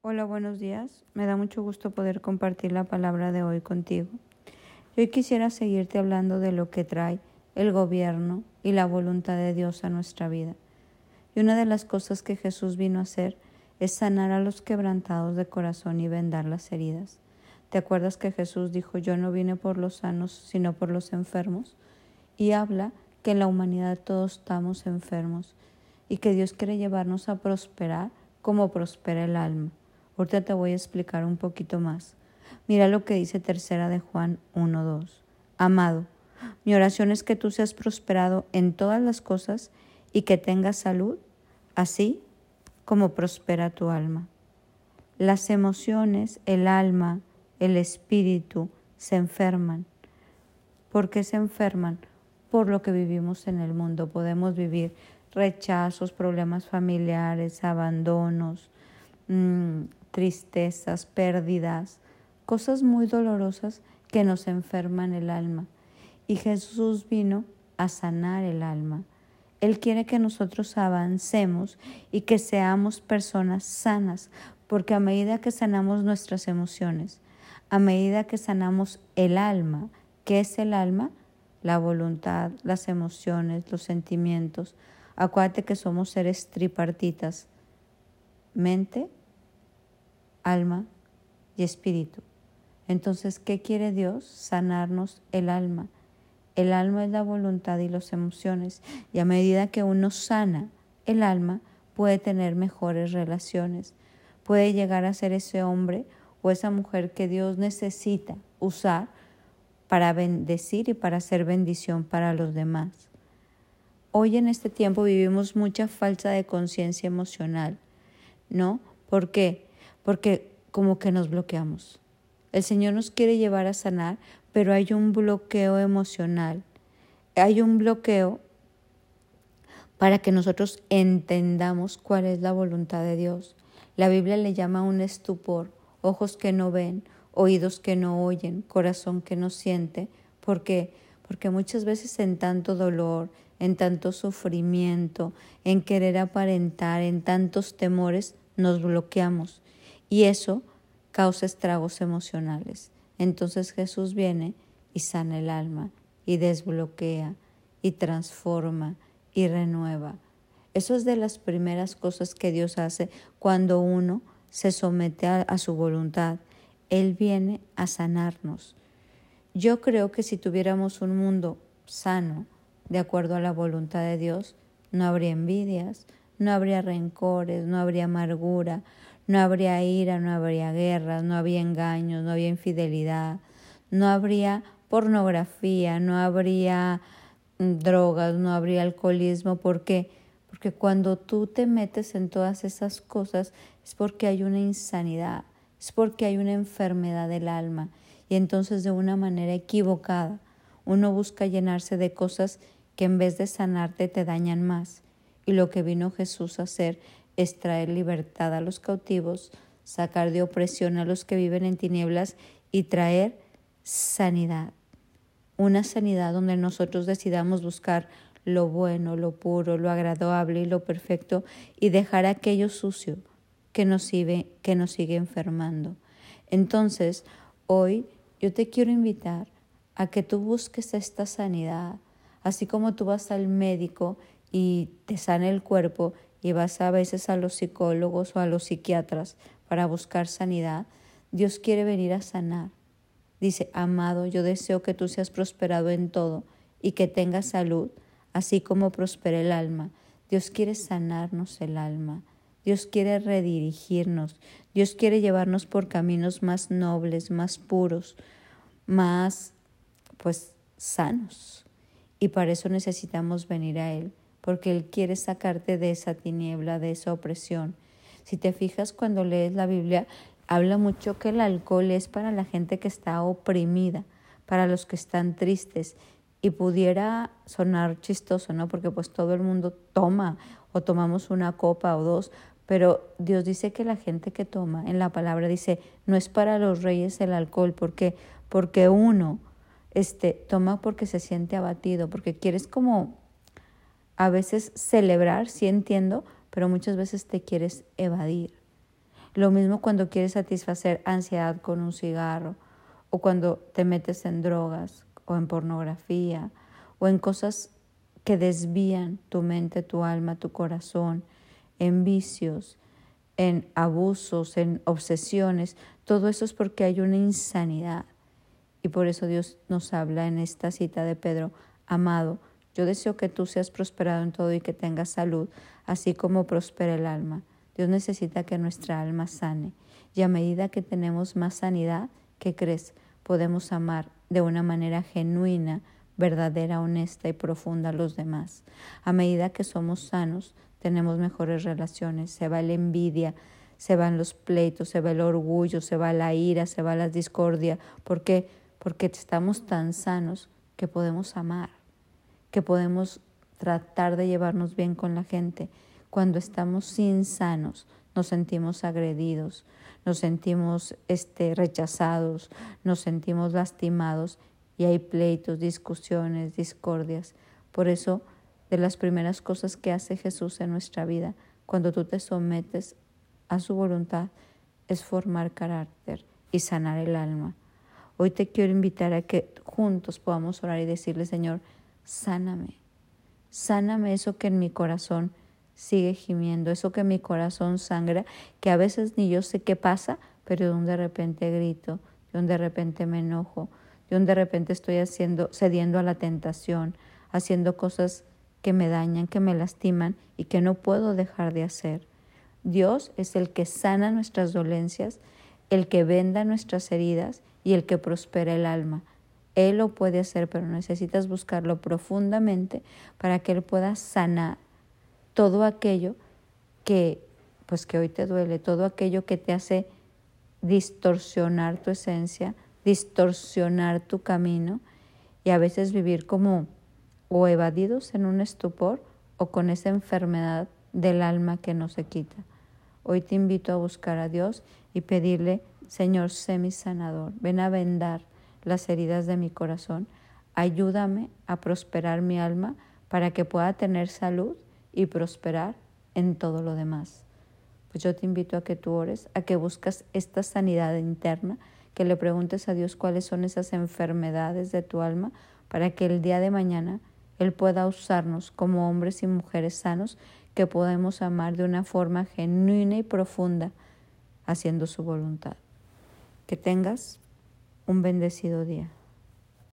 Hola, buenos días. Me da mucho gusto poder compartir la palabra de hoy contigo. Hoy quisiera seguirte hablando de lo que trae el gobierno y la voluntad de Dios a nuestra vida. Y una de las cosas que Jesús vino a hacer es sanar a los quebrantados de corazón y vendar las heridas. ¿Te acuerdas que Jesús dijo, yo no vine por los sanos, sino por los enfermos? Y habla que en la humanidad todos estamos enfermos y que Dios quiere llevarnos a prosperar como prospera el alma. Ahorita te voy a explicar un poquito más. Mira lo que dice tercera de Juan 1.2. Amado, mi oración es que tú seas prosperado en todas las cosas y que tengas salud, así como prospera tu alma. Las emociones, el alma, el espíritu se enferman. ¿Por qué se enferman? Por lo que vivimos en el mundo. Podemos vivir rechazos, problemas familiares, abandonos, mmm, tristezas, pérdidas, cosas muy dolorosas que nos enferman el alma. Y Jesús vino a sanar el alma. Él quiere que nosotros avancemos y que seamos personas sanas, porque a medida que sanamos nuestras emociones, a medida que sanamos el alma, ¿qué es el alma? La voluntad, las emociones, los sentimientos. Acuérdate que somos seres tripartitas, mente, alma y espíritu. Entonces, ¿qué quiere Dios? Sanarnos el alma. El alma es la voluntad y las emociones. Y a medida que uno sana el alma, puede tener mejores relaciones. Puede llegar a ser ese hombre o esa mujer que Dios necesita usar para bendecir y para hacer bendición para los demás. Hoy en este tiempo vivimos mucha falta de conciencia emocional, ¿no? ¿Por qué? Porque como que nos bloqueamos. El Señor nos quiere llevar a sanar, pero hay un bloqueo emocional. Hay un bloqueo para que nosotros entendamos cuál es la voluntad de Dios. La Biblia le llama un estupor, ojos que no ven, oídos que no oyen, corazón que no siente. ¿Por qué? Porque muchas veces en tanto dolor, en tanto sufrimiento, en querer aparentar, en tantos temores, nos bloqueamos y eso causa estragos emocionales. Entonces Jesús viene y sana el alma y desbloquea y transforma y renueva. Eso es de las primeras cosas que Dios hace cuando uno se somete a, su voluntad. Él viene a sanarnos. Yo creo que si tuviéramos un mundo sano, de acuerdo a la voluntad de Dios, no habría envidias, no habría rencores, no habría amargura, no habría ira, no habría guerras, no habría engaños, no habría infidelidad, no habría pornografía, no habría mm, drogas, no habría alcoholismo. ¿Por qué? Porque cuando tú te metes en todas esas cosas es porque hay una insanidad, es porque hay una enfermedad del alma. Y entonces de una manera equivocada uno busca llenarse de cosas que en vez de sanarte te dañan más. Y lo que vino Jesús a hacer es traer libertad a los cautivos, sacar de opresión a los que viven en tinieblas y traer sanidad. Una sanidad donde nosotros decidamos buscar lo bueno, lo puro, lo agradable y lo perfecto y dejar aquello sucio que nos sigue, que nos sigue enfermando. Entonces, hoy yo te quiero invitar a que tú busques esta sanidad, así como tú vas al médico y te sana el cuerpo y vas a veces a los psicólogos o a los psiquiatras para buscar sanidad, Dios quiere venir a sanar. Dice, amado, yo deseo que tú seas prosperado en todo y que tengas salud, así como prospera el alma. Dios quiere sanarnos el alma. Dios quiere redirigirnos. Dios quiere llevarnos por caminos más nobles, más puros, más, pues, sanos. Y para eso necesitamos venir a Él porque Él quiere sacarte de esa tiniebla, de esa opresión. Si te fijas cuando lees la Biblia, habla mucho que el alcohol es para la gente que está oprimida, para los que están tristes. Y pudiera sonar chistoso, ¿no? Porque pues todo el mundo toma o tomamos una copa o dos, pero Dios dice que la gente que toma, en la palabra dice, no es para los reyes el alcohol, ¿por qué? Porque uno este, toma porque se siente abatido, porque quieres como a veces celebrar, sí entiendo, pero muchas veces te quieres evadir. Lo mismo cuando quieres satisfacer ansiedad con un cigarro o cuando te metes en drogas o en pornografía o en cosas que desvían tu mente, tu alma, tu corazón, en vicios, en abusos, en obsesiones. Todo eso es porque hay una insanidad. Y por eso Dios nos habla en esta cita de Pedro, amado, yo deseo que tú seas prosperado en todo y que tengas salud, así como prospera el alma. Dios necesita que nuestra alma sane. Y a medida que tenemos más sanidad, ¿qué crees? Podemos amar de una manera genuina, verdadera, honesta y profunda a los demás. A medida que somos sanos, tenemos mejores relaciones, se va la envidia, se van los pleitos, se va el orgullo, se va la ira, se va la discordia. ¿Por qué? Porque estamos tan sanos que podemos amar, que podemos tratar de llevarnos bien con la gente. Cuando estamos sin sanos, nos sentimos agredidos, nos sentimos este, rechazados, nos sentimos lastimados y hay pleitos, discusiones, discordias. Por eso, de las primeras cosas que hace Jesús en nuestra vida, cuando tú te sometes a su voluntad, es formar carácter y sanar el alma. Hoy te quiero invitar a que juntos podamos orar y decirle, Señor, sáname, sáname eso que en mi corazón sigue gimiendo, eso que en mi corazón sangra, que a veces ni yo sé qué pasa, pero de de repente grito, de de repente me enojo, de de repente estoy haciendo, cediendo a la tentación, haciendo cosas que me dañan, que me lastiman y que no puedo dejar de hacer. Dios es el que sana nuestras dolencias, el que venda nuestras heridas y el que prospera el alma. Él lo puede hacer, pero necesitas buscarlo profundamente para que Él pueda sanar todo aquello que pues que hoy te duele, todo aquello que te hace distorsionar tu esencia, distorsionar tu camino y a veces vivir como o evadidos en un estupor o con esa enfermedad del alma que no se quita. Hoy te invito a buscar a Dios y pedirle, Señor, sé mi sanador, ven a vendar las heridas de mi corazón, ayúdame a prosperar mi alma para que pueda tener salud y prosperar en todo lo demás. Pues yo te invito a que tú ores, a que buscas esta sanidad interna, que le preguntes a Dios cuáles son esas enfermedades de tu alma para que el día de mañana Él pueda usarnos como hombres y mujeres sanos que podemos amar de una forma genuina y profunda, haciendo su voluntad. Que tengas un bendecido día.